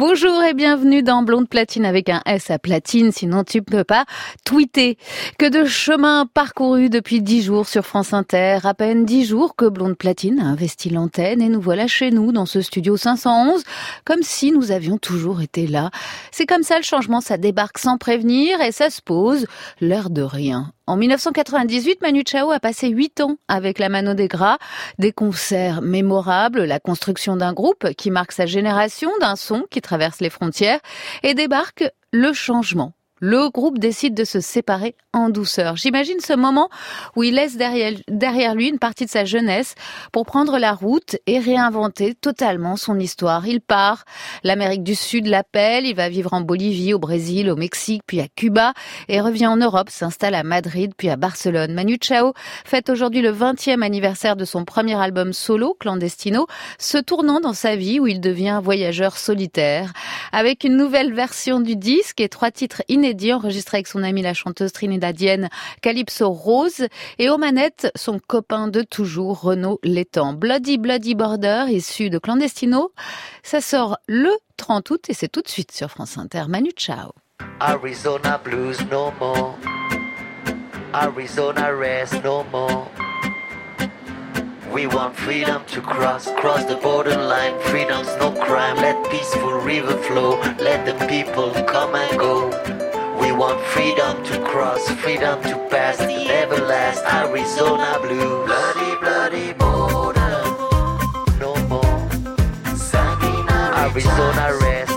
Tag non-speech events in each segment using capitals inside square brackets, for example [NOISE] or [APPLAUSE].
Bonjour et bienvenue dans Blonde Platine avec un S à platine, sinon tu peux pas tweeter. Que de chemin parcouru depuis dix jours sur France Inter. À peine dix jours que Blonde Platine a investi l'antenne et nous voilà chez nous dans ce studio 511, comme si nous avions toujours été là. C'est comme ça le changement, ça débarque sans prévenir et ça se pose, l'air de rien. En 1998, Manu Chao a passé huit ans avec la Mano des Gras, des concerts mémorables, la construction d'un groupe qui marque sa génération, d'un son qui traverse les frontières, et débarque le changement le groupe décide de se séparer en douceur. J'imagine ce moment où il laisse derrière, lui une partie de sa jeunesse pour prendre la route et réinventer totalement son histoire. Il part, l'Amérique du Sud l'appelle, il va vivre en Bolivie, au Brésil, au Mexique, puis à Cuba et revient en Europe, s'installe à Madrid, puis à Barcelone. Manu Chao fête aujourd'hui le 20e anniversaire de son premier album solo, Clandestino, se tournant dans sa vie où il devient voyageur solitaire. Avec une nouvelle version du disque et trois titres inédits enregistré avec son amie la chanteuse trinidadienne Calypso Rose et aux manettes son copain de toujours Renaud Létang. Bloody Bloody Border issu de Clandestino, ça sort le 30 août et c'est tout de suite sur France Inter. Manu Chao. Arizona blues no more. Arizona no more. We want freedom to cross, cross the borderline. Freedom's no crime. Let peaceful river flow. Let the people come and go. We want freedom to cross, freedom to pass the everlast Arizona blue. Bloody, bloody border. No more. Arizona rest.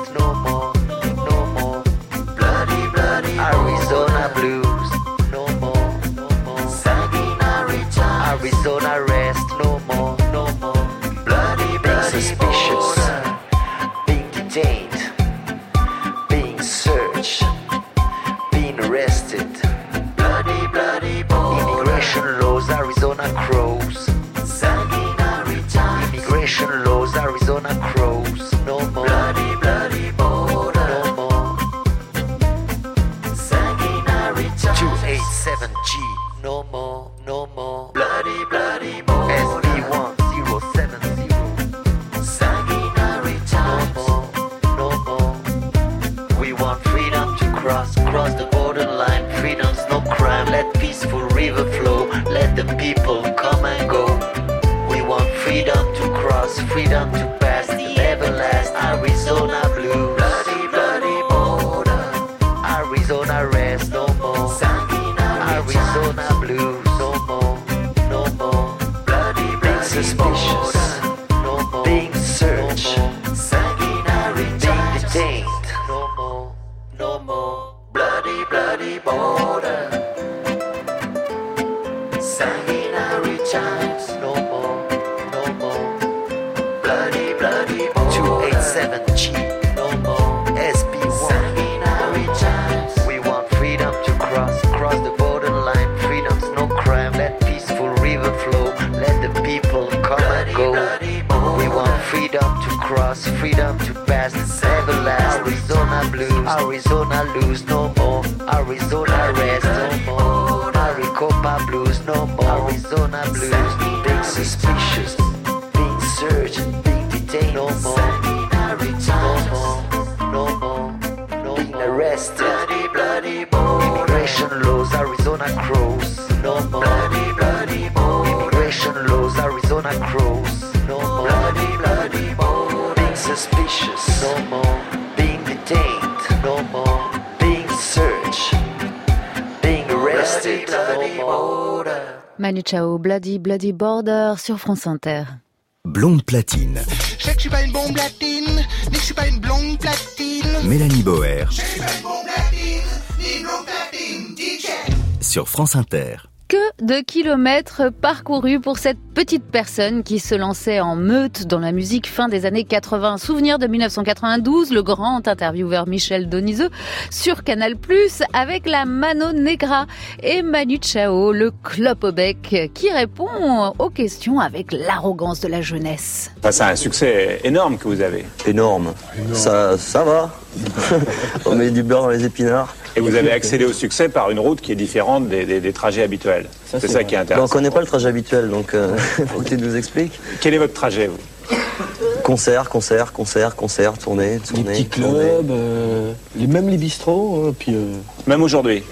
To freedom to pass the everlast Arizona blues. Arizona lose no more. Arizona rest no more. Maricopa blues no more. Arizona blues. Being suspicious, being searched, being detained no more. No more, no more, no being arrested. Bloody, bloody Immigration laws, Arizona crows. No more. Bloody, bloody Immigration laws, Arizona crows. Manu Chao, Bloody Bloody Border sur France Inter. Blonde platine. Je sais que je suis pas une bombe latine, ni que je suis pas une blonde platine. Mélanie Boer Je suis pas une bombe latine, ni une blonde platine, DJ. sur France Inter. Que de kilomètres parcourus pour cette petite personne qui se lançait en meute dans la musique fin des années 80. Souvenir de 1992, le grand intervieweur Michel Donizeux sur Canal+, avec la Mano Negra et Manu Chao, le clope au bec, qui répond aux questions avec l'arrogance de la jeunesse. Enfin, c'est un succès énorme que vous avez. Énorme. Ça, ça va. [LAUGHS] On met du beurre dans les épinards. Et vous avez accédé au succès par une route qui est différente des, des- des trajets habituels. C'est ça qui est Ben, on intéressant. connaît pas le trajet habituel, donc euh, [LAUGHS] faut que tu nous expliques. Quel est votre trajet, vous? Concert, concert, concert, concert, tournée, Les tournée. petits tournée. clubs, euh, les, même les bistrots, hein, puis euh, Même aujourd'hui?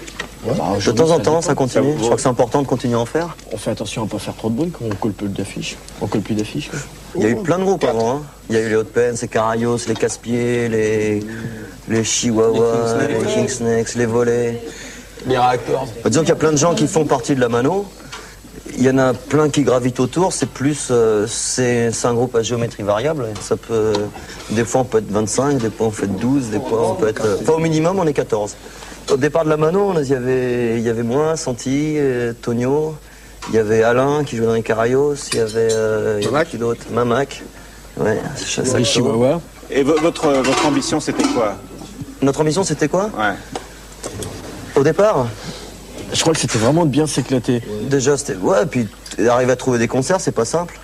Ouais, bah, De temps en temps, ça continue. Ça- Je crois que c'est important de continuer à en faire. On fait attention à pas faire trop de bruit quand on colle plus d'affiches. On colle plus d'affiches. Il y a eu plein de groupes avant. hein. Il y a eu les Hot Pens, les Carayos, les Casse-Pieds, les, les Chihuahuas, Les les King King Snakes, les Volets. Les réacteurs. Bah, disons qu'il y a plein de gens qui font partie de la mano. Il y en a plein qui gravitent autour. C'est plus, euh, c'est c'est un groupe à géométrie variable. Ça peut, des fois on peut être 25, des fois on peut être 12, des fois on peut être. euh, Enfin, au minimum, on est 14. Au départ de la mano, on- il y avait, il y avait moi, Santi, euh, Tonio. Il y avait Alain qui jouait dans les Carayos. Il y avait, euh, il y avait Mamac. qui d'autre? Mamac. Ouais, Les chihuahuas. Et vo- votre, votre ambition, c'était quoi? Notre ambition, c'était quoi? Ouais. Au départ? Je crois que c'était vraiment de bien s'éclater. Déjà, c'était. Ouais, puis arriver à trouver des concerts, c'est pas simple.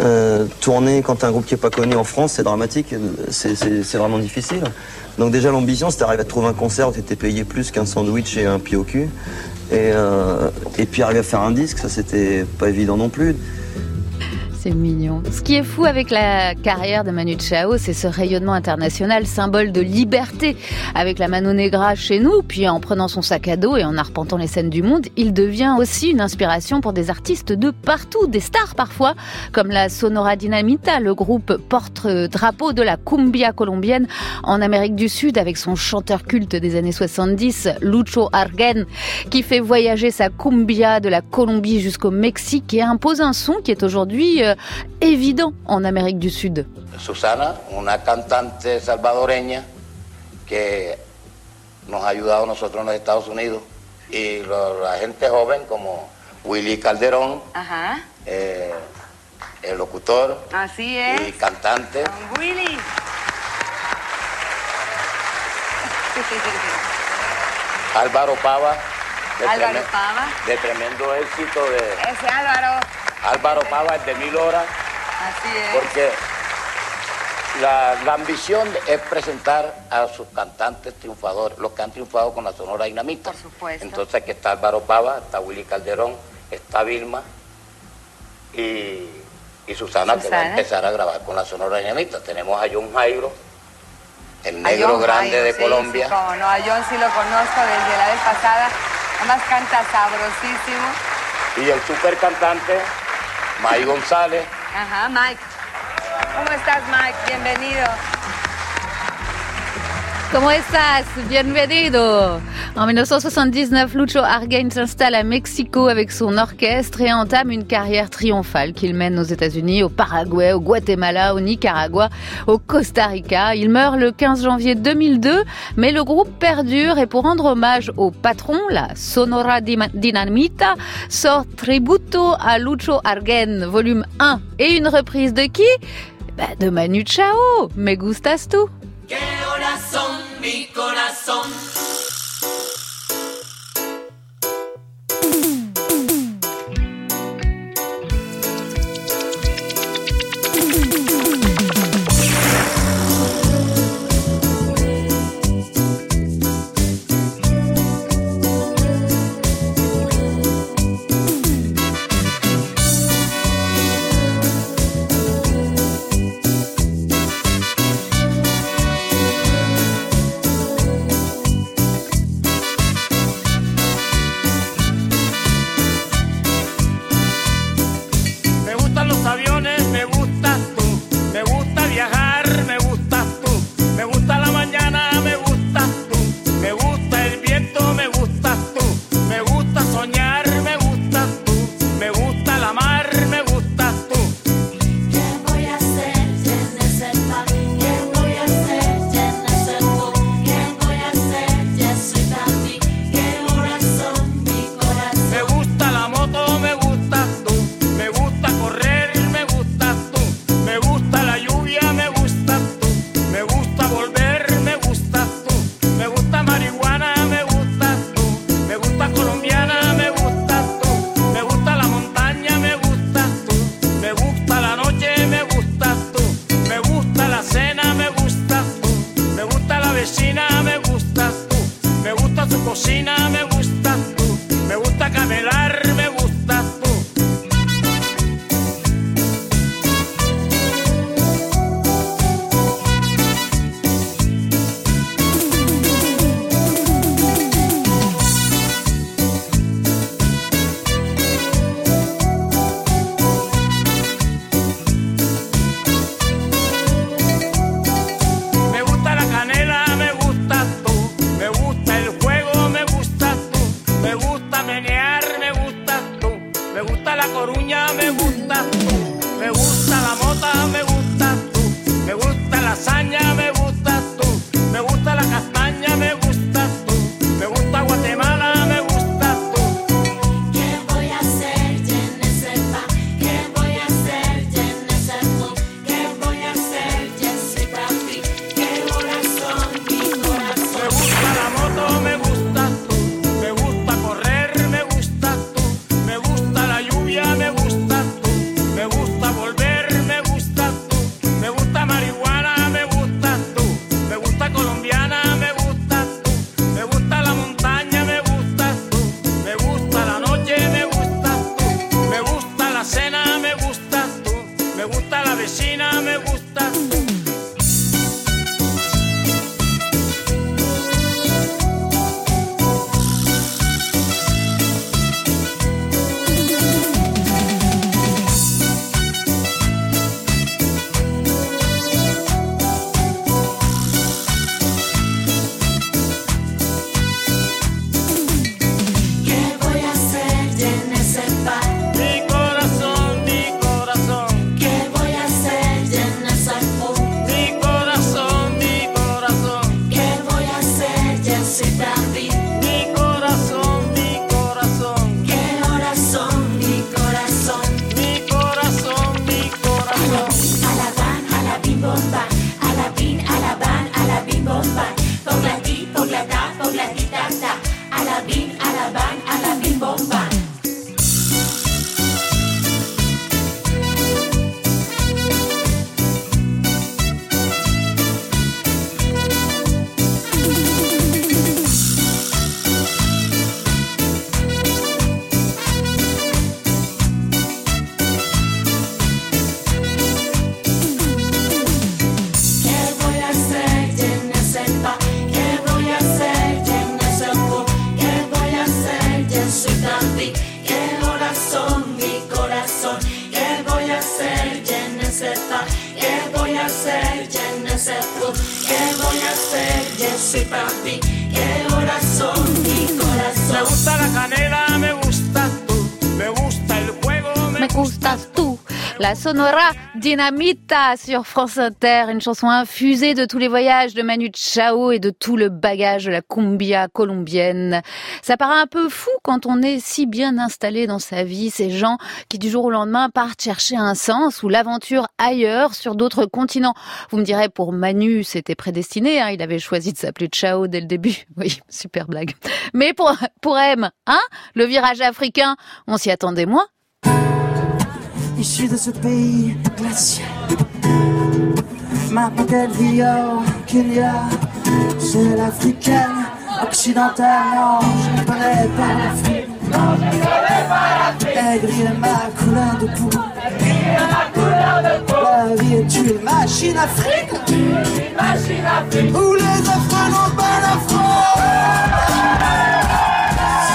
Euh, tourner quand un groupe qui est pas connu en France, c'est dramatique, c'est- vraiment difficile. Donc, déjà, l'ambition, c'était d'arriver à trouver un concert où t'étais payé plus qu'un sandwich et un pied. Et, euh, et puis arriver à faire un disque, ça, c'était pas évident non plus. C'est mignon. Ce qui est fou avec la carrière de Manu Chao, c'est ce rayonnement international, symbole de liberté. Avec la Mano Negra chez nous, puis en prenant son sac à dos et en arpentant les scènes du monde, il devient aussi une inspiration pour des artistes de partout, des stars parfois, comme la Sonora Dinamita, le groupe porte-drapeau de la cumbia colombienne en Amérique du Sud avec son chanteur culte des années 70, Lucho Argen, qui fait voyager sa cumbia de la Colombie jusqu'au Mexique et impose un son qui est aujourd'hui euh, évident en Amérique du Sud. Susana, una cantante salvadoreña que nos ha ayudado a nosotros en los Estados Unidos y lo- la gente joven como Willy Calderón, Ajá, eh, el locutor así y cantante, Don Willy. Álvaro Pava, de, Álvaro Pava. de tremendo éxito de Ese Álvaro. Álvaro Pava, el de Mil Horas, Así es. porque la, la ambición es presentar a sus cantantes triunfadores, los que han triunfado con la Sonora Dinamita. Por supuesto. Entonces aquí está Álvaro Pava, está Willy Calderón, está Vilma y, y Susana, que va a empezar a grabar con la Sonora Dinamita. Tenemos a John Jairo, el negro grande Jairo, de sí, Colombia. Sí, cómo no, a John sí lo conozco desde la vez pasada. Además canta sabrosísimo. Y el super cantante, May González, Ajá, Mike. ¿Cómo estás, Mike? Bienvenido. Comment estás? Bienvenido! En 1979, Lucho Argain s'installe à Mexico avec son orchestre et entame une carrière triomphale qu'il mène aux États-Unis, au Paraguay, au Guatemala, au Nicaragua, au Costa Rica. Il meurt le 15 janvier 2002, mais le groupe perdure et pour rendre hommage au patron, la Sonora Dinamita, sort Tributo a Lucho Argain, volume 1. Et une reprise de qui? Bah, de Manu Chao, Me Gustas Tu. Me Sonora Dinamita sur France Inter, une chanson infusée de tous les voyages de Manu Chao et de tout le bagage de la cumbia colombienne. Ça paraît un peu fou quand on est si bien installé dans sa vie, ces gens qui du jour au lendemain partent chercher un sens ou l'aventure ailleurs sur d'autres continents. Vous me direz, pour Manu, c'était prédestiné, hein, il avait choisi de s'appeler Chao dès le début. [LAUGHS] Oui, super blague. Mais pour, pour M, hein, le virage africain, on s'y attendait moins. Issu de ce pays glacial. Ma vit au Kenya, c'est l'africaine occidentale. Non, je ne connais pas l'Afrique. Non, je connais pas l'Afrique. Aigri est ma couleur de peau. La vie est une machine afrique. Une machine afrique. Où les Afro n'ont pas d'afro.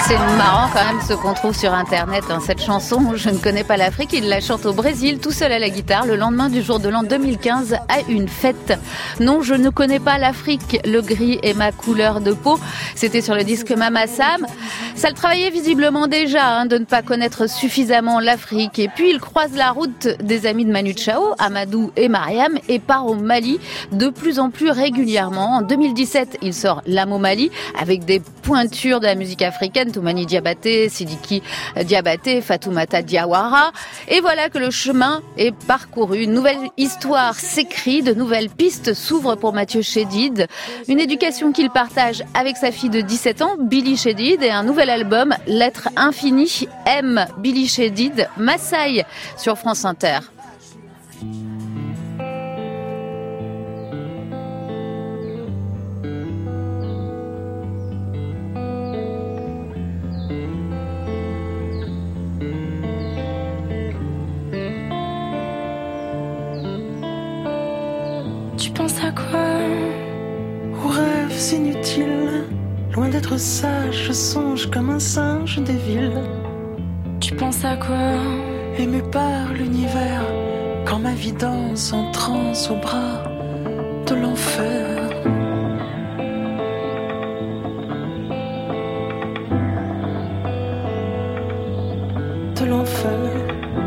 C'est marrant quand même ce qu'on trouve sur internet. Cette chanson, je ne connais pas l'Afrique, il la chante au Brésil tout seul à la guitare le lendemain du jour de l'an 2015 à une fête. Non, je ne connais pas l'Afrique, le gris est ma couleur de peau. C'était sur le disque Mama Sam. Ça le travaillait visiblement déjà hein, de ne pas connaître suffisamment l'Afrique. Et puis il croise la route des amis de Manu Chao, Amadou et Mariam et part au Mali de plus en plus régulièrement. En 2017, il sort L'âme Mali avec des pointures de la musique africaine, Toumani Diabaté, Sidiki Diabaté, Fatoumata Diawara. Et voilà que le chemin est parcouru. Une nouvelle histoire s'écrit, de nouvelles pistes s'ouvrent pour Mathieu Chédid. Une éducation qu'il partage avec sa fille de 17 ans, Billy Chédid, et un nouvel album, Lettre infinie, M. Billy Chédid, Massaï, sur France Inter. Rêves inutiles. Loin d'être sage, je songe comme un singe des villes. Tu penses à quoi? Ému par l'univers, quand ma vie danse en transe au bras de l'enfer. De l'enfer.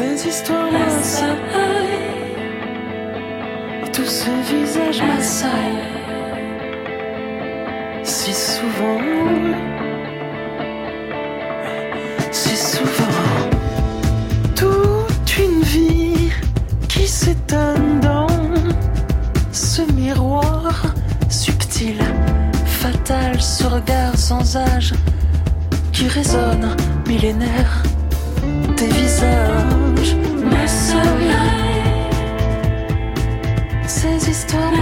Ces histoires m'assaillent. Et tous ces visages m'assaillent Si souvent Si souvent Toute une vie qui s'étonne dans ce miroir subtil, fatal, ce regard sans âge qui résonne millénaire des visages ces histoires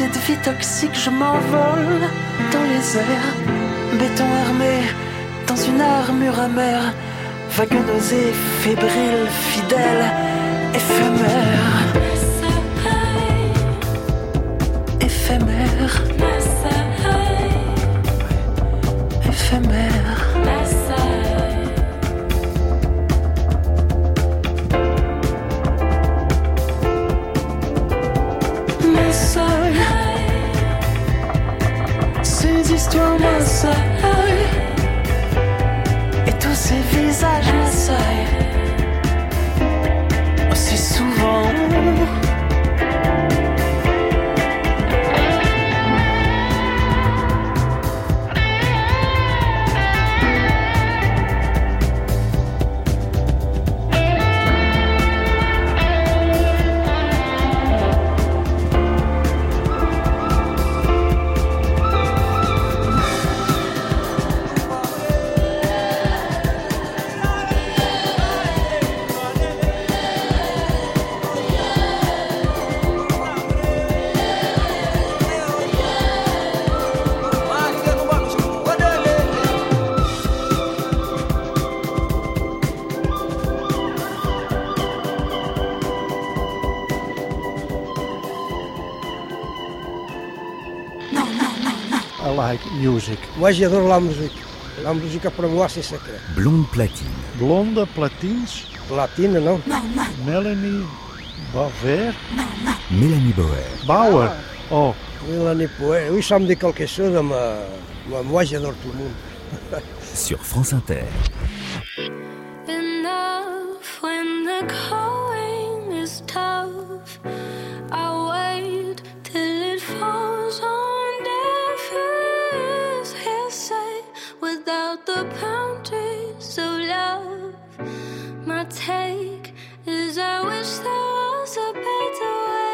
cette vie toxique, je m'envole dans les airs. Béton armé dans une armure amère. Vague nausée, fébrile, fidèle, éphémère. Éphémère. Éphémère. Moi, j'adore la musique. La musique, pour moi, c'est secret. Blonde platine. Blonde platines. Platine, non? Melanie Baver. Mélanie Boer. Bauer. Oh, Mélanie Poet. Oui, ça me dit quelque chose, mais moi, j'adore tout le monde. Sur France Inter.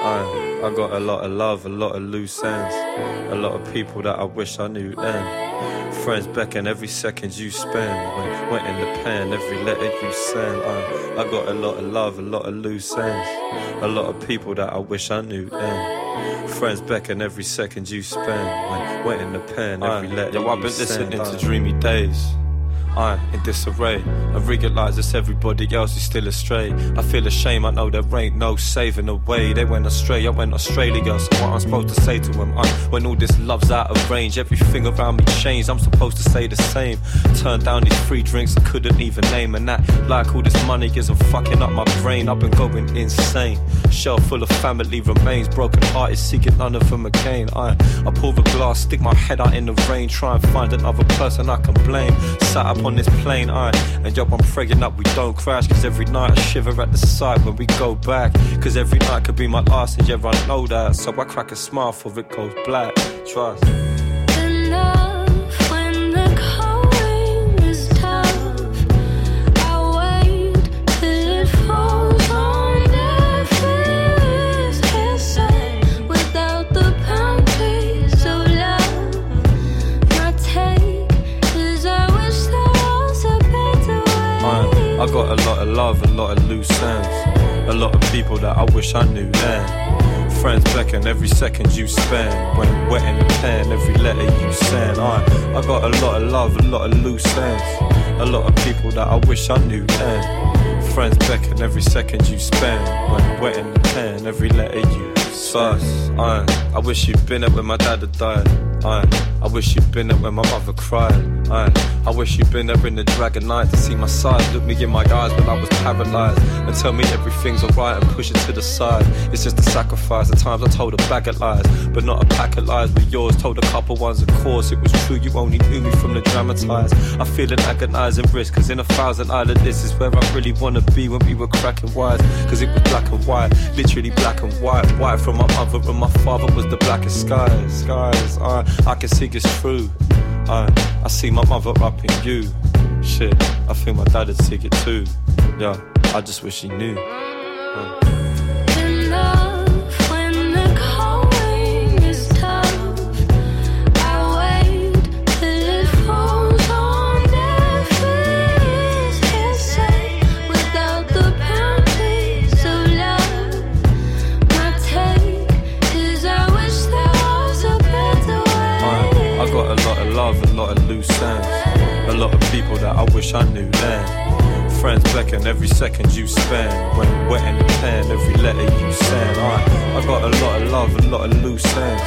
I, I got a lot of love, a lot of loose ends, a lot of people that I wish I knew then. Friends beckon every second you spend. Went, went in the pen, every letter you send. I, I got a lot of love, a lot of loose ends, a lot of people that I wish I knew then. Friends beckon every second you spend. Went, went in the pen, every letter yo, I've been listening I- to dreamy days. I in disarray. I realize it's everybody else is still astray. I feel ashamed, I know there ain't no saving the way. They went astray, I went Australia. So what I'm supposed to say to them? I, when all this love's out of range, everything around me changed. I'm supposed to say the same. Turn down these free drinks I couldn't even name. And that, like all this money isn't fucking up my brain. I've been going insane. Shelf full of family remains. Broken hearted, seeking none of them again. I, I pull the glass, stick my head out in the rain. Try and find another person I can blame. Sat up on this plane, I, and yo, I'm praying up we don't crash. Cause every night I shiver at the sight when we go back. Cause every night could be my last, and yeah, I know that. So I crack a smile for it goes black. Trust. Love, a lot of loose ends, a lot of people that I wish I knew then. Friends beckon every second you spend. When wet in the pen, every letter you send. I, I got a lot of love, a lot of loose ends, a lot of people that I wish I knew then. Friends beckon every second you spend. When wet in the pen, every letter you Sus, I, I wish you'd been there when my dad had died. I, I wish you'd been there when my mother cried. I, wish you'd been there in the dragon night to see my side. Look me in my eyes when I was paralyzed and tell me everything's alright and push it to the side. It's just a sacrifice. At times I told a bag of lies, but not a pack of lies. But yours told a couple ones, of course it was true. You only knew me from the dramatized. I feel an agonizing risk, cause in a thousand island this is where I really wanna be when we were cracking wise. Cause it was black and white, literally black and white. White from my mother and my father was the blackest skies. Skies, I can see it's true. I, I see my mother in you. Shit, I think my dad would see it too. Yeah, I just wish he knew. Uh. Lot of people that I wish I knew then. Friends beckon every second you spend. When wet in the pen, every letter you send. I, I got a lot of love, a lot of loose ends,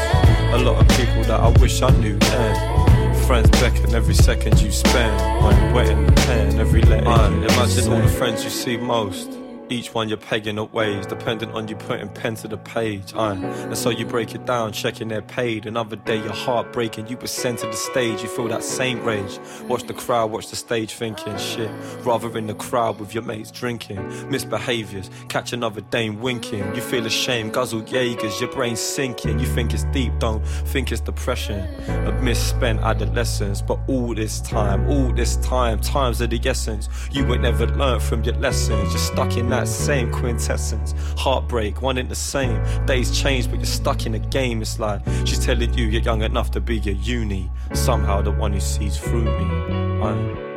a lot of people that I wish I knew then. Friends beckon every second you spend. When wet in the pen, every letter I you imagine all the friends you see most. Each one you're pegging at ways, depending on you putting pen to the page. Aye. And so you break it down, checking they're paid. Another day you're heartbreaking, you were sent to the stage, you feel that same rage. Watch the crowd, watch the stage thinking shit. Rather in the crowd with your mates drinking. Misbehaviors, catch another dame winking. You feel ashamed, guzzle Jaegers, your brain sinking. You think it's deep, don't think it's depression. A misspent adolescence, but all this time, all this time, times of the essence. You ain't never learned from your lessons. You're stuck in that same quintessence. Heartbreak, one in the same. Days change, but you're stuck in a game. It's like she's telling you you're young enough to be your uni. Somehow the one who sees through me. I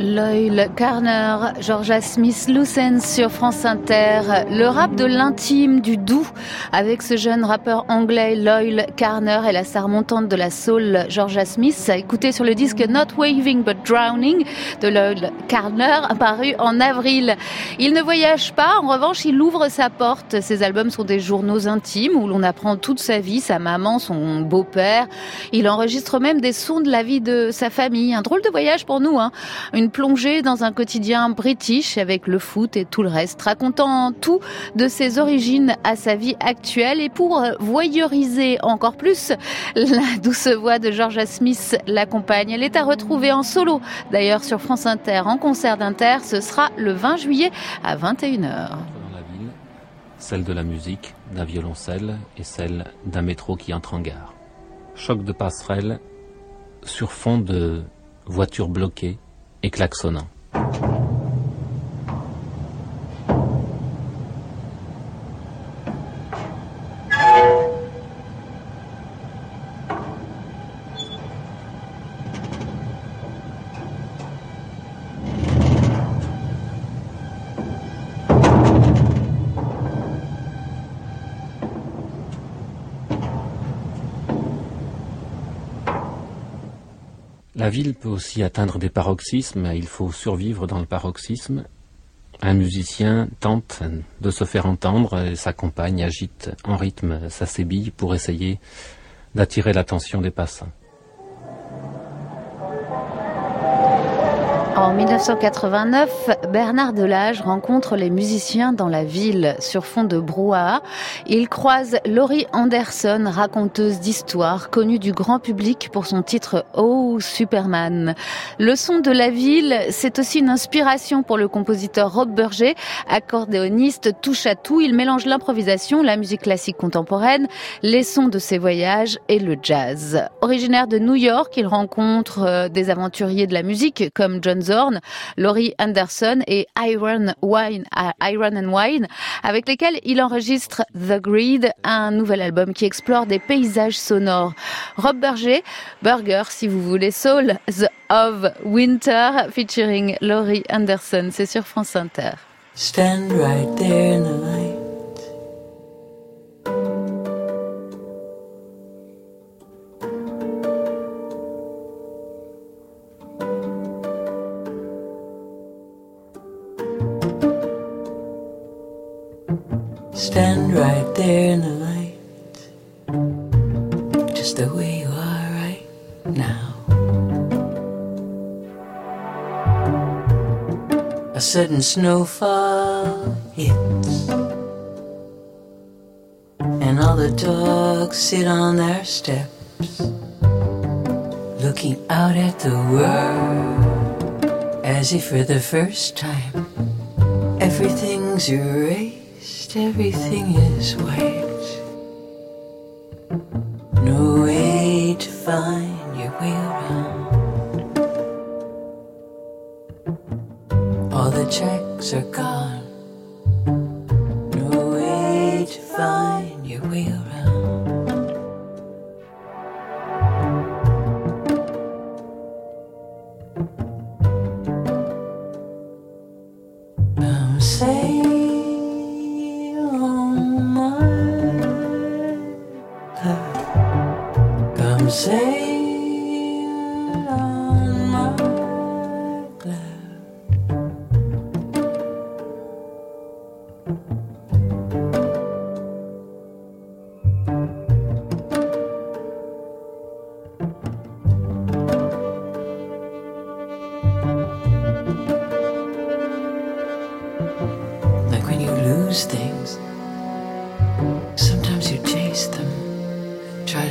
Loyal Carner, Georgia Smith, Lucens sur France Inter, le rap de l'intime, du doux, avec ce jeune rappeur anglais Loyal Carner et la star montante de la soul Georgia Smith, écouté sur le disque Not Waving But Drowning de Loyal Carner, paru en avril. Il ne voyage pas, en revanche, il ouvre sa porte. Ses albums sont des journaux intimes où l'on apprend toute sa vie, sa maman, son beau-père. Il enregistre même des sons de la vie de sa famille. Un drôle de voyage pour nous, hein. Plongée dans un quotidien british avec le foot et tout le reste, racontant tout de ses origines à sa vie actuelle et pour voyeuriser encore plus, [LAUGHS] la douce voix de Georgia Smith l'accompagne. Elle est à retrouver en solo, d'ailleurs sur France Inter, en concert d'Inter, ce sera le 20 juillet à 21h. Dans la ville, celle de la musique, d'un violoncelle et celle d'un métro qui entre en gare. Choc de passerelle sur fond de voitures bloquées et klaxonnant. Ville peut aussi atteindre des paroxysmes, il faut survivre dans le paroxysme. Un musicien tente de se faire entendre et sa compagne agite en rythme sa sébille pour essayer d'attirer l'attention des passants. En 1989, Bernard Delage rencontre les musiciens dans la ville sur fond de brouhaha. Il croise Laurie Anderson, raconteuse d'histoire, connue du grand public pour son titre Oh Superman. Le son de la ville, c'est aussi une inspiration pour le compositeur Rob Burger, accordéoniste touche à tout. Il mélange l'improvisation, la musique classique contemporaine, les sons de ses voyages et le jazz. Originaire de New York, il rencontre euh, des aventuriers de la musique comme John Laurie Anderson et Iron Wine, and Wine, avec lesquels il enregistre The Greed, un nouvel album qui explore des paysages sonores. Rob Berger, Burger si vous voulez, Soul the of Winter, featuring Laurie Anderson, c'est sur France Inter. Stand right there in the light. Just the way you are right now. A sudden snowfall hits, and all the dogs sit on their steps, looking out at the world as if for the first time everything's erased, everything is white.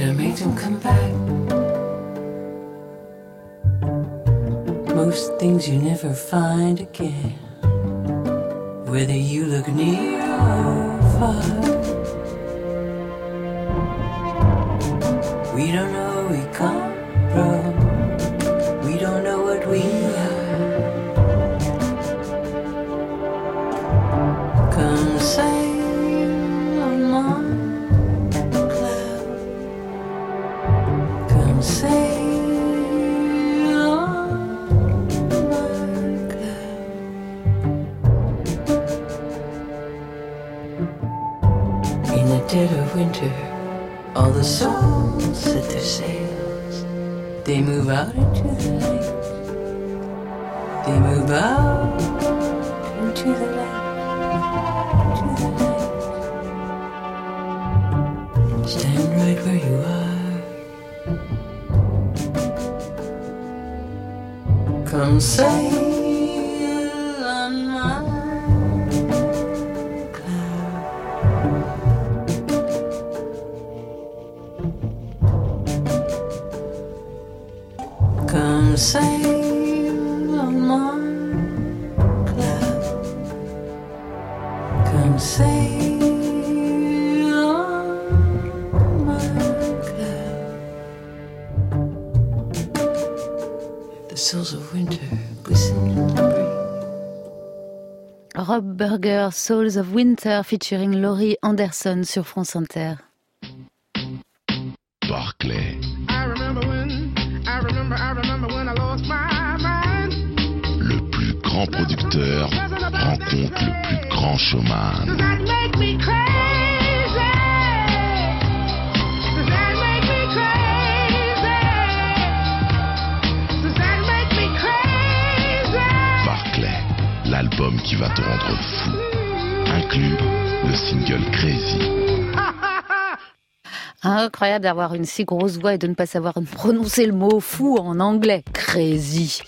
To make them come back. Most things you never find again, whether you look near or far. We don't know where we come from, the set their sails. They move out into the light. They move out into the light. Into the light. Stand right where you are. Come sail Souls of Winter, featuring Laurie Anderson sur France Inter. Barclay. Le plus grand producteur rencontre le plus grand showman. Does that make me crazy? Does that make me crazy? Does that make me crazy? Barclay, l'album qui va te rendre fou. Le single Crazy. [LAUGHS] Incroyable d'avoir une si grosse voix et de ne pas savoir prononcer le mot fou en anglais. Crazy.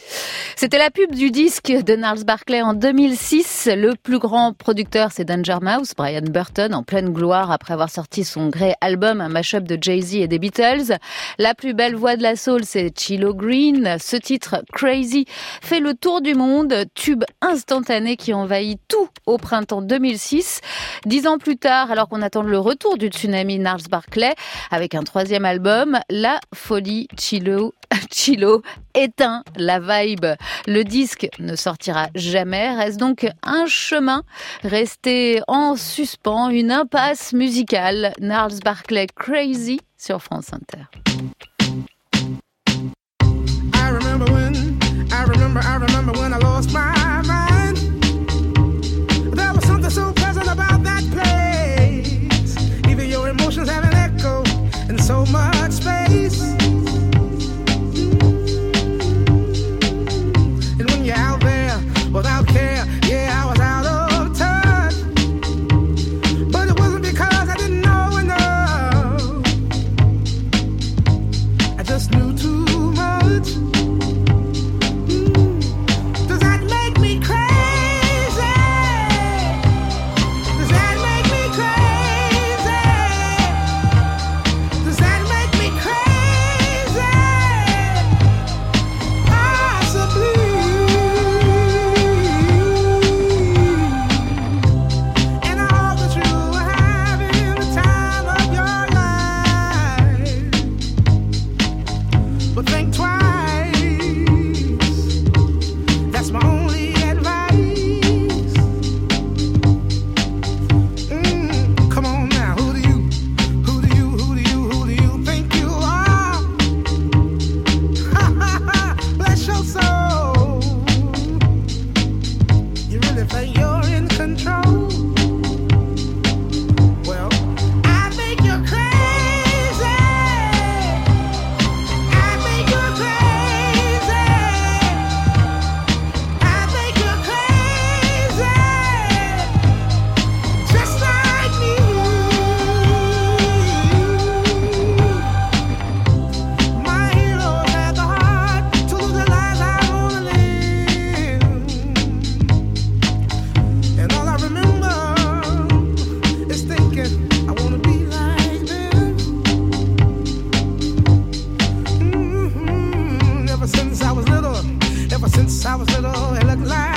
C'était la pub du disque de Gnarls Barclay en 2006. Le plus grand producteur, c'est Danger Mouse, Brian Burton, en pleine gloire après avoir sorti son Grey album, un mashup de Jay-Z et des Beatles. La plus belle voix de la soul, c'est Chilo Green. Ce titre, Crazy, fait le tour du monde, tube instantané qui envahit tout au printemps 2006. Dix ans plus tard, alors qu'on attend le retour du tsunami Gnarls Barclay, avec un troisième album, La Folie Chilo, [LAUGHS] Chilo éteint la vibe. Le disque ne sortira jamais, reste donc un chemin resté en suspens, une impasse musicale. Gnarls Barclay Crazy sur France Inter. I remember when, I remember, I remember when I lost my mind. There was something so pleasant about that place. Even your emotions have an echo in so much little, it looked like.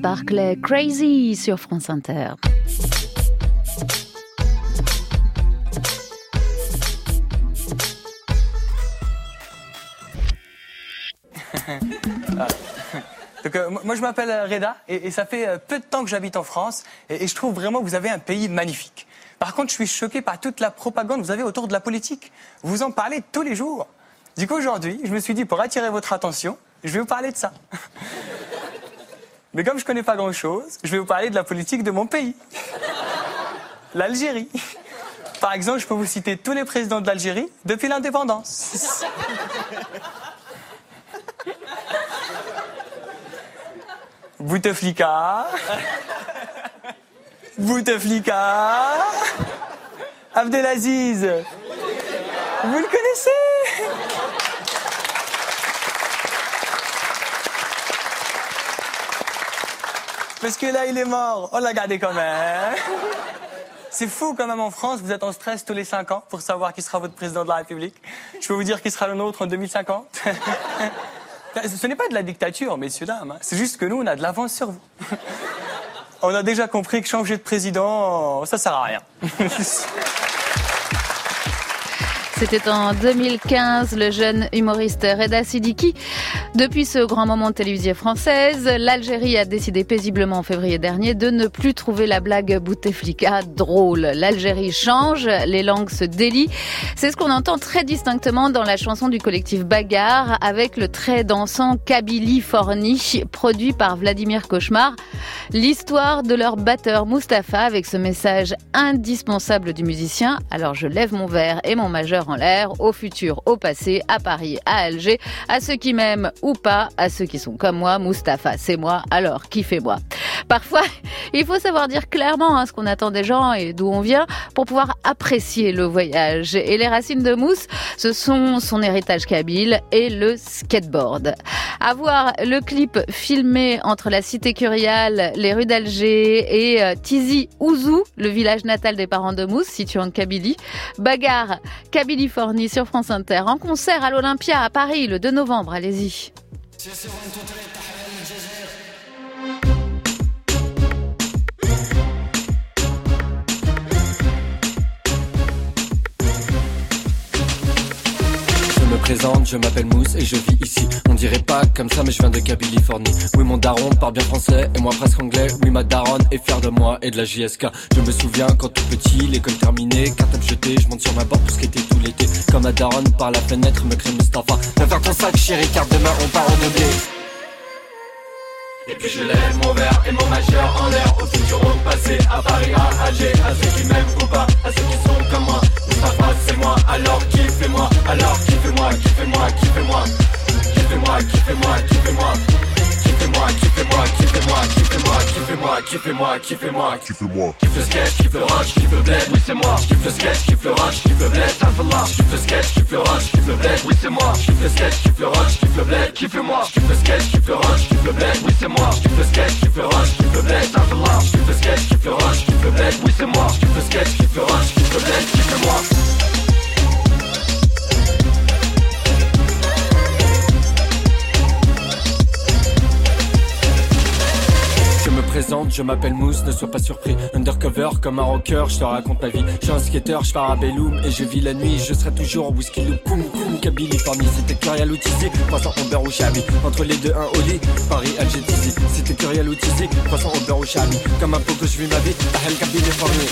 Barclay, Crazy sur France Inter. Ah. Donc, euh, moi, je m'appelle euh, Reda et, ça fait euh, peu de temps que j'habite en France et, et je trouve vraiment que vous avez un pays magnifique. Par contre, je suis choqué par toute la propagande que vous avez autour de la politique. Vous en parlez tous les jours. Du coup, aujourd'hui, je me suis dit, pour attirer votre attention, je vais vous parler de ça. Mais comme je connais pas grand-chose, je vais vous parler de la politique de mon pays. [LAUGHS] L'Algérie. Par exemple, je peux vous citer tous les présidents de l'Algérie depuis l'indépendance. [LAUGHS] Bouteflika. [LAUGHS] Bouteflika. Abdelaziz. Vous le connaissez? Parce que là, il est mort. On l'a gardé quand même. C'est fou quand même en France, vous êtes en stress tous les 5 ans pour savoir qui sera votre président de la République. Je peux vous dire qui sera le nôtre en 2050. [LAUGHS] Ce n'est pas de la dictature, messieurs, dames. hein. C'est juste que nous, on a de l'avance sur vous. On a déjà compris que changer de président, ça sert à rien. [LAUGHS] C'était en 2015, le jeune humoriste Reda Sidiki. Depuis ce grand moment de télévision française, l'Algérie a décidé paisiblement en février dernier de ne plus trouver la blague Bouteflika drôle. L'Algérie change, les langues se délient. C'est ce qu'on entend très distinctement dans la chanson du collectif Bagarre avec le très dansant Kabylie Forni, produit par Vladimir Cauchemar. L'histoire de leur batteur Mustapha avec ce message indispensable du musicien. Alors je lève mon verre et mon majeur l'air, au futur, au passé, à Paris, à Alger, à ceux qui m'aiment ou pas, à ceux qui sont comme moi, Mustapha, c'est moi, alors kiffez-moi. Parfois, [LAUGHS] il faut savoir dire clairement hein, ce qu'on attend des gens et d'où on vient pour pouvoir apprécier le voyage. Et les racines de Mousse, ce sont son héritage kabyle et le skateboard. À voir le clip filmé entre la cité curiale, les rues d'Alger et euh, Tizi Ouzou, le village natal des parents de Mousse, situé en Kabylie. Bagarre, Kabylie-Forni sur France Inter, en concert à l'Olympia à Paris le 2 novembre. Allez-y. Je m'appelle Mousse et je vis ici. On dirait pas comme ça, mais je viens de Kabylie-Fornie. Oui, mon daron parle bien français et moi presque anglais. Oui, ma daronne est fière de moi et de la JSK. Je me souviens quand tout petit, l'école terminée, cartable jetée, je monte sur ma porte pour skater tout l'été. Comme ma daronne par la fenêtre me crée Mustapha. Viens faire ton sac, chérie, car demain on part en. Et puis je lève mon verre et mon majeur en l'air Au futur, au passé, à Paris, à Alger À ceux qui m'aiment ou pas, à ceux qui sont comme moi c'est moi. Alors qui fais moi? Alors qui fais moi? Qui fais moi? Qui fais moi? Qui fais moi? Qui fais moi? Qui fais moi? Kiffez-moi, kiffez-moi, kiffez-moi, kiffez-moi, kiffez-moi, kiffez-moi, kiffez-moi, kiffez-moi. Kiffe le sketch, kiffe le rush, kiffe le bled, oui c'est moi. Kiffe le sketch, kiffe le rush, kiffe le bled, Alphallah. Kiffe le sketch, kiffe le rush, kiffe le bled, oui c'est moi. Kiffe le sketch, kiffe le rush, kiffe le bled, kiffez-moi. Kiffe le sketch, kiffe le rush, kiffe le bled, oui c'est moi. Kiffe le sketch, kiffe le rush, kiffe le bled, Alphallah. Kiffe le sketch, kiffe le rush, kiffe le bled, oui c'est moi. Kiffe le sketch, kiffe le rush, kiffe le bled, kiffez-moi. Je m'appelle Mousse, ne sois pas surpris. Undercover comme un rocker, je te raconte ma vie. Je suis un skater, je pars à Belloum et je vis la nuit. Je serai toujours whisky loop, koum koum, Kabylie, Forni, c'était Curial ou Tizi, 300 au beurre ou Chabi. Entre les deux, un lit, Paris, Alger, Tizi. C'était Curial ou Tizi, 300 au beurre ou Chabi. Comme un que je vis ma vie, Tahel, Kabylie, Forni.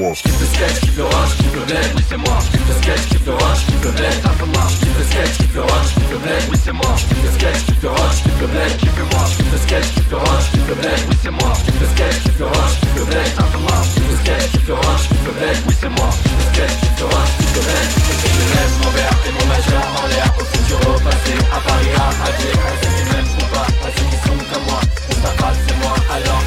Kiffez-moi. Je kiffe le sketch, kiffe le rush, kiffe le bled, oui c'est moi. Je kiffe le sketch, kiffe le rush, kiffe le bled, Alphallah. Je kiffe le sketch, kiffe le rush, kiffe le bled, oui c'est moi. Je kiffe le sketch, kiffe le rush, kiffe le bled, kiffez-moi. Je kiffe le sketch, kiffe le rush, kiffe le bled, oui c'est moi. Je kiffe le sketch, kiffe le rush, kiffe le bled, Alphallah. Je kiffe le sketch, kiffe le rush, kiffe le bled, oui c'est moi. Je kiffe le sketch, kiffe le rush, kiffe le bled. Je lève mon verre et mon majeur en l'air, au futur, au passé, à Paris, à Alger, à ceux qui m'aiment ou pas, à ceux qui sont comme moi. Mustapha c'est moi, alors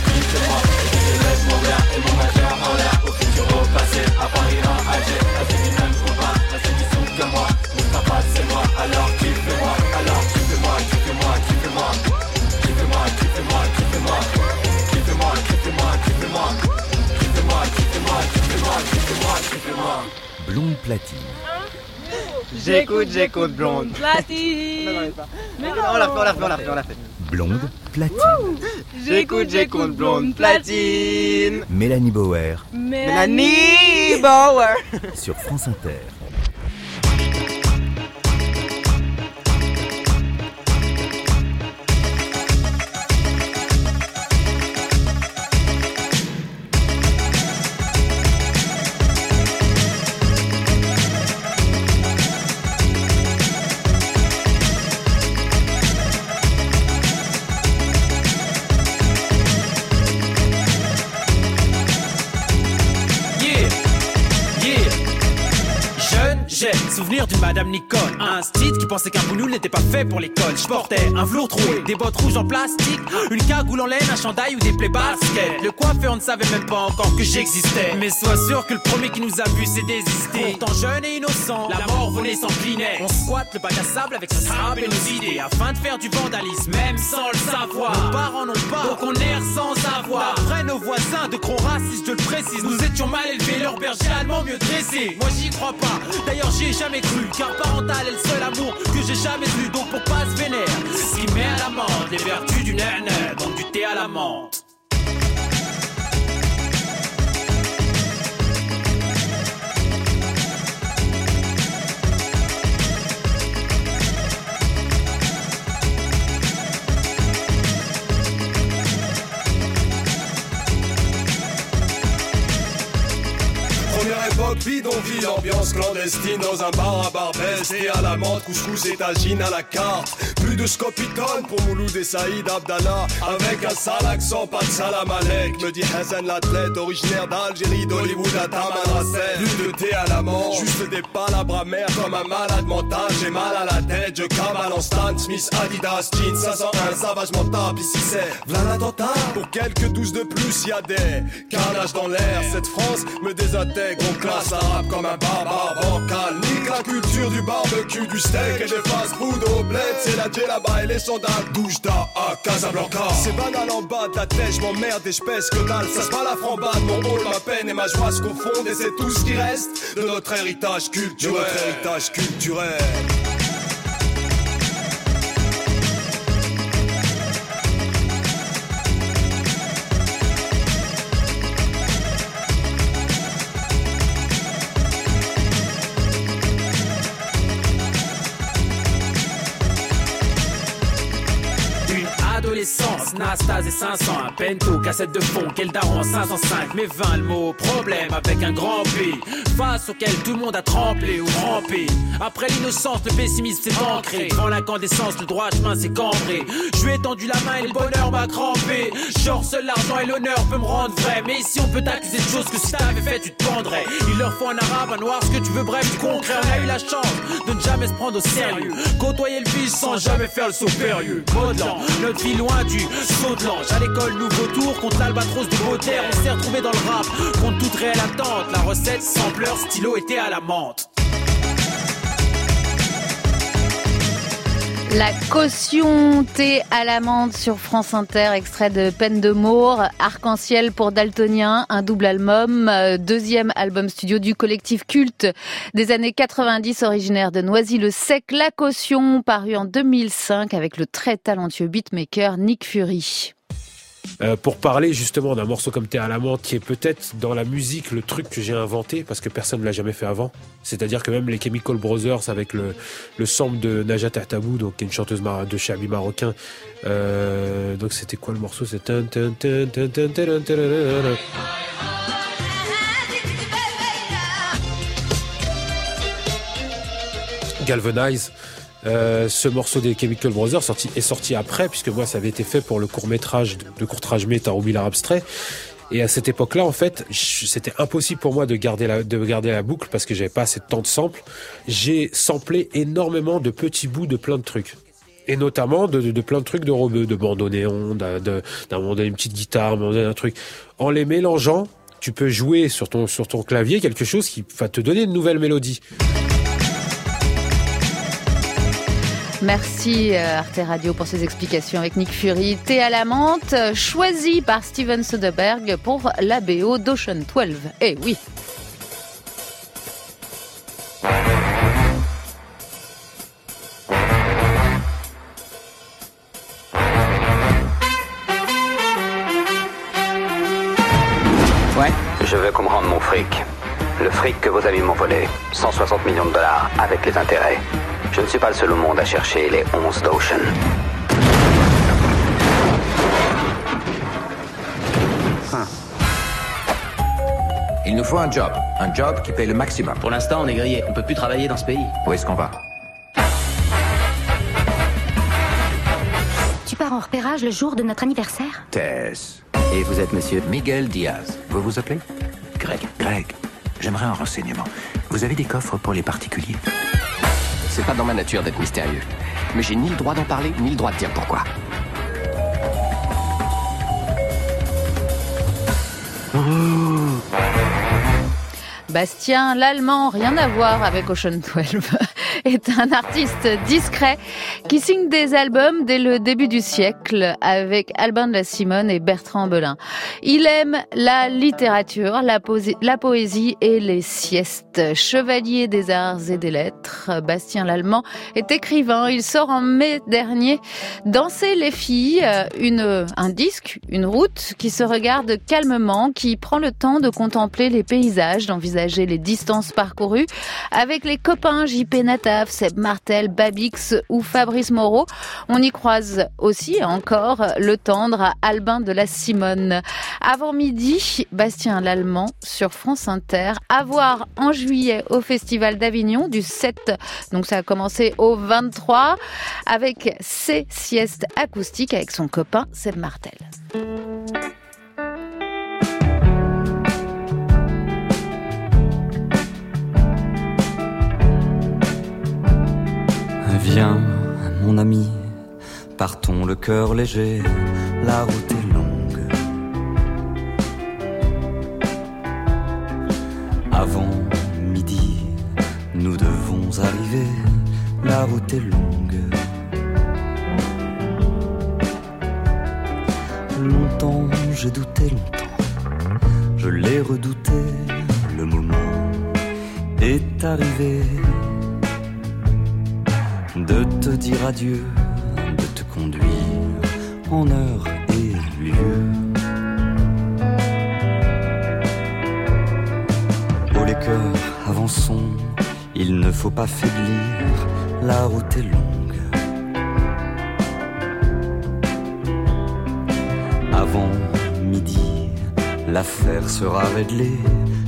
J'écoute, j'écoute, blonde. Platine. Mais non, on l'a fait, on l'a fait, on l'a fait, on l'a fait. Blonde platine. J'écoute, j'écoute, blonde platine. Mélanie Bauer Mélanie Bauer. sur France Inter. J'ai souvenir d'une Madame Nicole. Un style qui pensait qu'un boulot n'était pas fait pour l'école. Je portais un velours troué, des bottes rouges en plastique, une cagoule en laine, un chandail ou des plaies baskets. Le coiffeur ne savait même pas encore que j'existais. Mais sois sûr que le premier qui nous a vu s'est désisté. Pourtant jeune et innocent, la mort venait s'incliner. On squatte le bac à sable avec sa sable et nos idées afin de faire du vandalisme, même sans le savoir. Nos parents n'ont pas, donc on erre sans avoir. Après nos voisins de gros racistes, je le précise, nous étions mal élevés, leur berger allemand mieux dressé. Moi j'y crois pas, d'ailleurs j'y ai jamais cru, car parental est le seul amour que j'ai jamais vu, donc pour pas se vénère? Ce qui met à l'amende les vertus du nana, donc du thé à la époque, bidonville, ambiance clandestine dans un bar à Barbès et à la menthe, couscous et tagine à la carte. De scopitone pour Mouloud et Saïd Abdallah, avec un sale accent, pas de salam alek, me dit Hassan l'athlète, originaire d'Algérie, d'Hollywood à Tamanrasset. Plus de thé à la menthe, juste des palabres amères comme un malade mental. J'ai mal à la tête, je cavale en Stan Smith, Adidas, jeans 501, savage mental. Ici c'est l'attentat. Pour quelques douze de plus, y a des carnages dans l'air. Cette France me désintègre, on classe l'arabe comme un barbare bancal. Nique la culture du barbecue, du steak et des fast-food au bled. C'est la là-bas et les sandales. Douche d'A à Casablanca. C'est banal en bas de la tête, je m'emmerde et je pèse que dalle. Ça se pas la frambade, mon rôle, ma peine et ma joie se confondent. Et c'est tout ce qui reste. De notre héritage culturel. Et 500, un pento, cassette de fond, quel daron 505, mais 20 le mot, problème avec un grand P, face auquel tout le monde a tremblé ou trempé. Après l'innocence, le pessimisme s'est ancré, devant l'incandescence, le droit chemin s'est cambré. Je lui ai tendu la main et le bonheur m'a crampé. Genre seul l'argent et l'honneur peut me rendre vrai, mais ici on peut t'accuser de choses que si t'avais fait tu te pendrais. Il leur faut un arabe, un noir, ce que tu veux, bref, du concret. On a eu la chance de ne jamais se prendre au sérieux, côtoyer le vice sans jamais faire le saut périlleux. Modelant, notre vie loin du saut À l'école, nouveau tour contre l'albatros de Baudelaire. On s'est retrouvé dans le rap contre toute réelle attente. La recette, sampleur, stylo était à la menthe. La caution thé à l'amande sur France Inter, extrait de Peine de Moore, Arc-en-ciel pour Daltonien, un double album, euh, deuxième album studio du collectif culte des années 90, originaire de Noisy-le-Sec. La caution, paru en 2005 avec le très talentueux beatmaker Nick Fury pour parler justement d'un morceau comme T'es à la menthe qui est peut-être dans la musique le truc que j'ai inventé parce que personne ne l'a jamais fait avant. C'est-à-dire que même les Chemical Brothers avec le, le sample de Najat Atabou, donc qui est une chanteuse de Chabi marocain. Donc c'était quoi le morceau C'est Galvanize. Euh, ce morceau des Chemical Brothers sorti, est sorti après, puisque moi ça avait été fait pour le court métrage de courtrage méta Roubilard abstrait. Et à cette époque-là, en fait, c'était impossible pour moi de garder la, de garder la boucle parce que j'avais pas assez de temps de sample. J'ai samplé énormément de petits bouts de plein de trucs. Et notamment de, de, de plein de trucs de rebeu, de bandoneon, d'un moment donné une petite guitare, un truc. En les mélangeant, tu peux jouer sur ton, sur ton clavier quelque chose qui va te donner une nouvelle mélodie. Merci euh, Arte Radio pour ces explications avec Nick Fury. Thé à la menthe, choisi par Steven Soderbergh pour la BO d'Ocean 12. Eh oui Ouais Je veux qu'on me rende mon fric. Le fric que vos amis m'ont volé. 160 millions de dollars avec les intérêts. Je ne suis pas le seul au monde à chercher les 11 d'Ocean. Il nous faut un job. Un job qui paye le maximum. Pour l'instant, on est grillé. On peut plus travailler dans ce pays. Où est-ce qu'on va? Tu pars en repérage le jour de notre anniversaire? Tess. Et vous êtes monsieur Miguel Diaz. Vous vous appelez? Greg. Greg, j'aimerais un renseignement. Vous avez des coffres pour les particuliers? C'est pas dans ma nature d'être mystérieux. Mais j'ai ni le droit d'en parler, ni le droit de dire pourquoi. Bastien l'Allemand, rien à voir avec Ocean 12, [LAUGHS] est un artiste discret qui signe des albums dès le début du siècle avec Albin de la Simone et Bertrand Belin. Il aime la littérature, la, poésie et les siestes. Chevalier des arts et des lettres, Bastien l'Allemand est écrivain. Il sort en mai dernier Danser les filles, euh, une, un disque, une route qui se regarde calmement, qui prend le temps de contempler les paysages, d'envisager les distances parcourues avec les copains JP Seb Martel, Babix ou Fabrice Moreau. On y croise aussi encore le tendre Albin de la Simone. Avant midi, Bastien l'Allemand sur France Inter. À voir en juillet au Festival d'Avignon du 7, donc ça a commencé au 23 avec ses siestes acoustiques avec son copain Seb Martel. Viens, mon ami, partons le cœur léger, la route est longue. Avant midi, nous devons arriver, la route est longue. Longtemps, j'ai douté longtemps, je l'ai redouté, le moment est arrivé de te dire adieu, de te conduire en heure et lieu. Oh les cœurs, avançons, il ne faut pas faiblir, la route est longue. Avant midi, l'affaire sera réglée,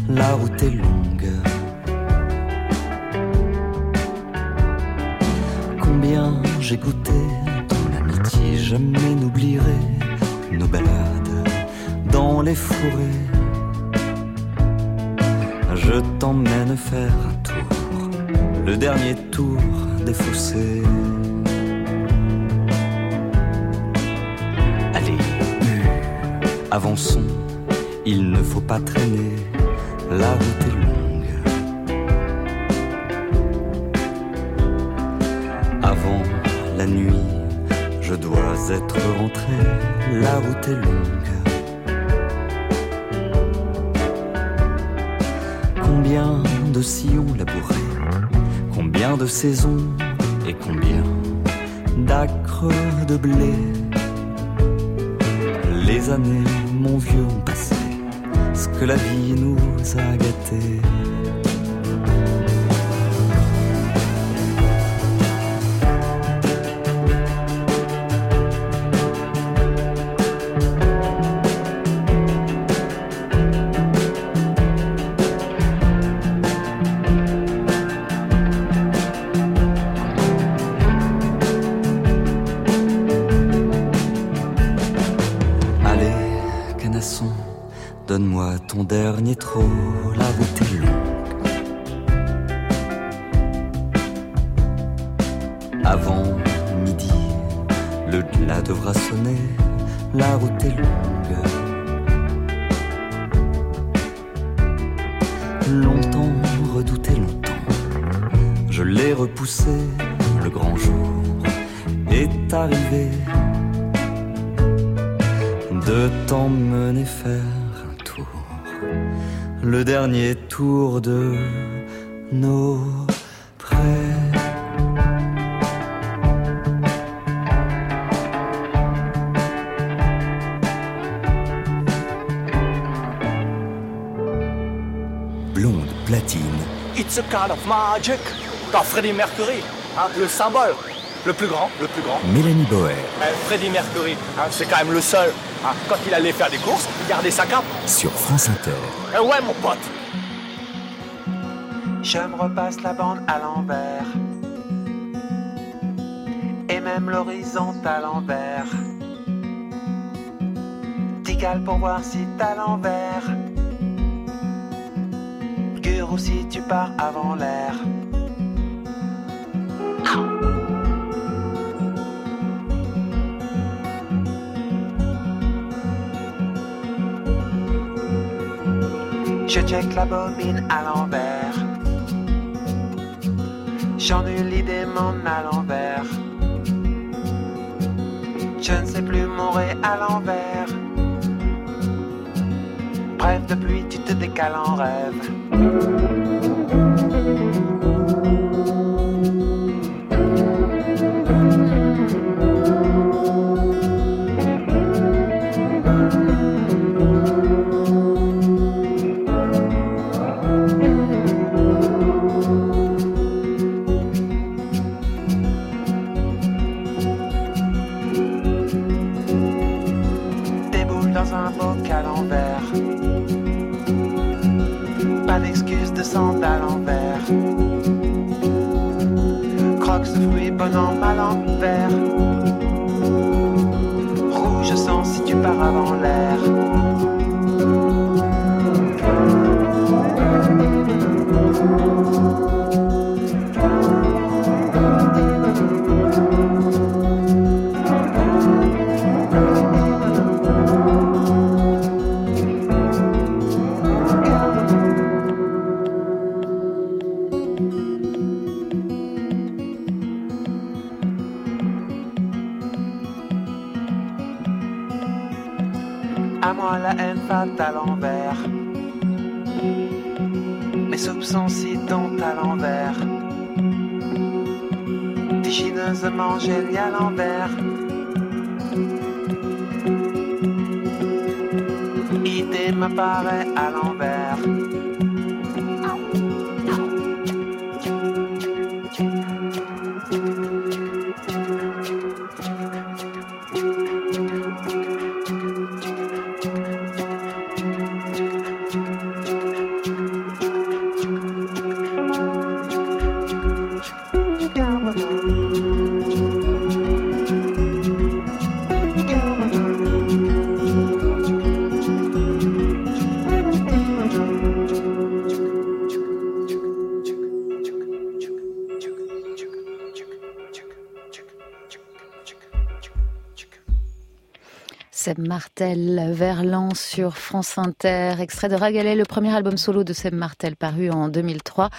la route est longue. J'ai goûté dans l'amitié, jamais n'oublierai nos balades dans les forêts. Je t'emmène faire un tour, le dernier tour des fossés. Allez, avançons, il ne faut pas traîner, la route est longue. Être rentré, la route est longue. Combien de sillons labourés, combien de saisons et combien d'acres de blé. Les années, mon vieux, ont passé, ce que la vie nous a gâtés. Dernier tour de nos prêts. Blonde Platine. It's a kind of magic. Dans Freddie Mercury, hein, le symbole, le plus grand, le plus grand. Mélanie Boer. Euh, Freddie Mercury, hein, c'est quand même le seul. hein, quand il allait faire des courses, il gardait sa cape. Sur France Inter. Eh ouais, mon pote. Je me repasse la bande à l'envers. Et même l'horizon à l'envers. Tical pour voir si t'as l'envers. Guru si tu pars avant l'air. Je check la bobine à l'envers. J'ennuie l'idée mon à l'envers. Je ne sais plus mourir à l'envers. Bref, depuis tu te décales en rêve. Ce fruit bon an, mal en vert. Rouge sang si tu pars avant l'air. Idée m'apparaît à l'envers Seb Martel, Verlan sur France Inter, extrait de Ragalet, le premier album solo de Seb Martel paru en 2003,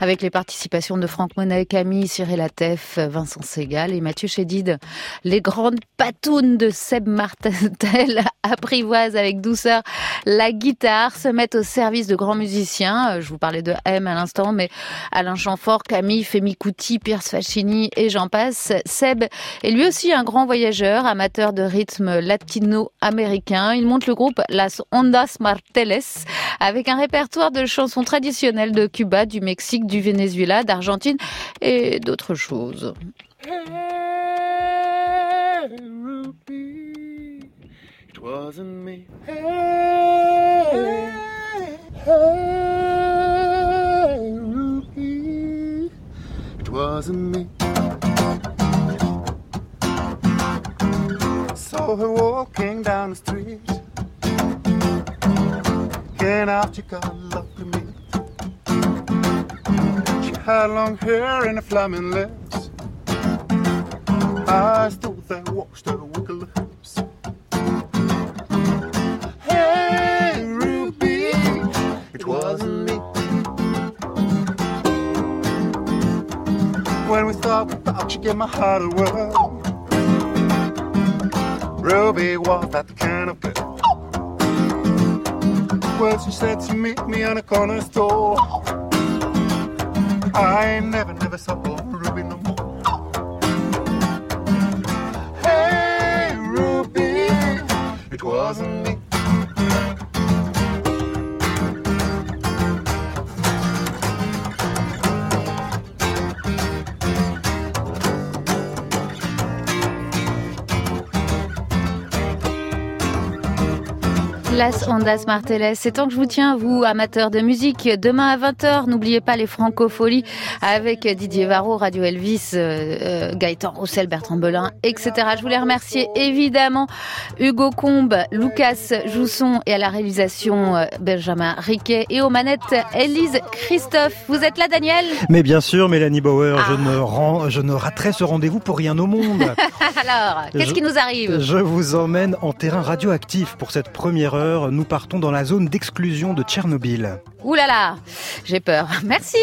avec les participations de Franck Monet, Camille, Cyril Atef, Vincent Segal et Mathieu Chédid. Les grandes patounes de Seb Martel [LAUGHS] apprivoisent avec douceur la guitare, se mettent au service de grands musiciens. Je vous parlais de M à l'instant, mais Alain Chamfort, Camille, Femi Kuti, Pierce Faccini et j'en passe. Seb est lui aussi un grand voyageur, amateur de rythme latino-américain. Il monte le groupe Las Ondas Marteles avec un répertoire de chansons traditionnelles de Cuba, du Mexique, du Venezuela, d'Argentine et d'autres choses. It wasn't me. Hey, hey. It me. Saw her walking down the street. Getting out, she got me. She had long hair and a flaming lips. I stood there, watched her wiggle her hips. Hey, Ruby, it wasn't me. When we thought about you, gave my heart a whirl. Ruby was that kind of girl. Well, she said to meet me on a corner store. I never, never saw Ruby no more. Hey, Ruby, it wasn't Las Ondas Marteles. C'est tant que je vous tiens, vous, amateurs de musique. Demain à 20h, n'oubliez pas les francopholies avec Didier Varro, Radio Elvis, euh, euh, Gaëtan Roussel, Bertrand Belin, etc. Je voulais remercier évidemment Hugo Combe, Lucas Jousson et à la réalisation euh, Benjamin Riquet et aux manettes Élise Christophe. Vous êtes là, Daniel? Mais bien sûr, Mélanie Bauer, je, ne rends, je ne raterai ce rendez-vous pour rien au monde. [LAUGHS] Alors, qu'est-ce qui nous arrive? Je vous emmène en terrain radioactif pour cette première Nous partons dans la zone d'exclusion de Tchernobyl. Ouh j'ai peur. Merci.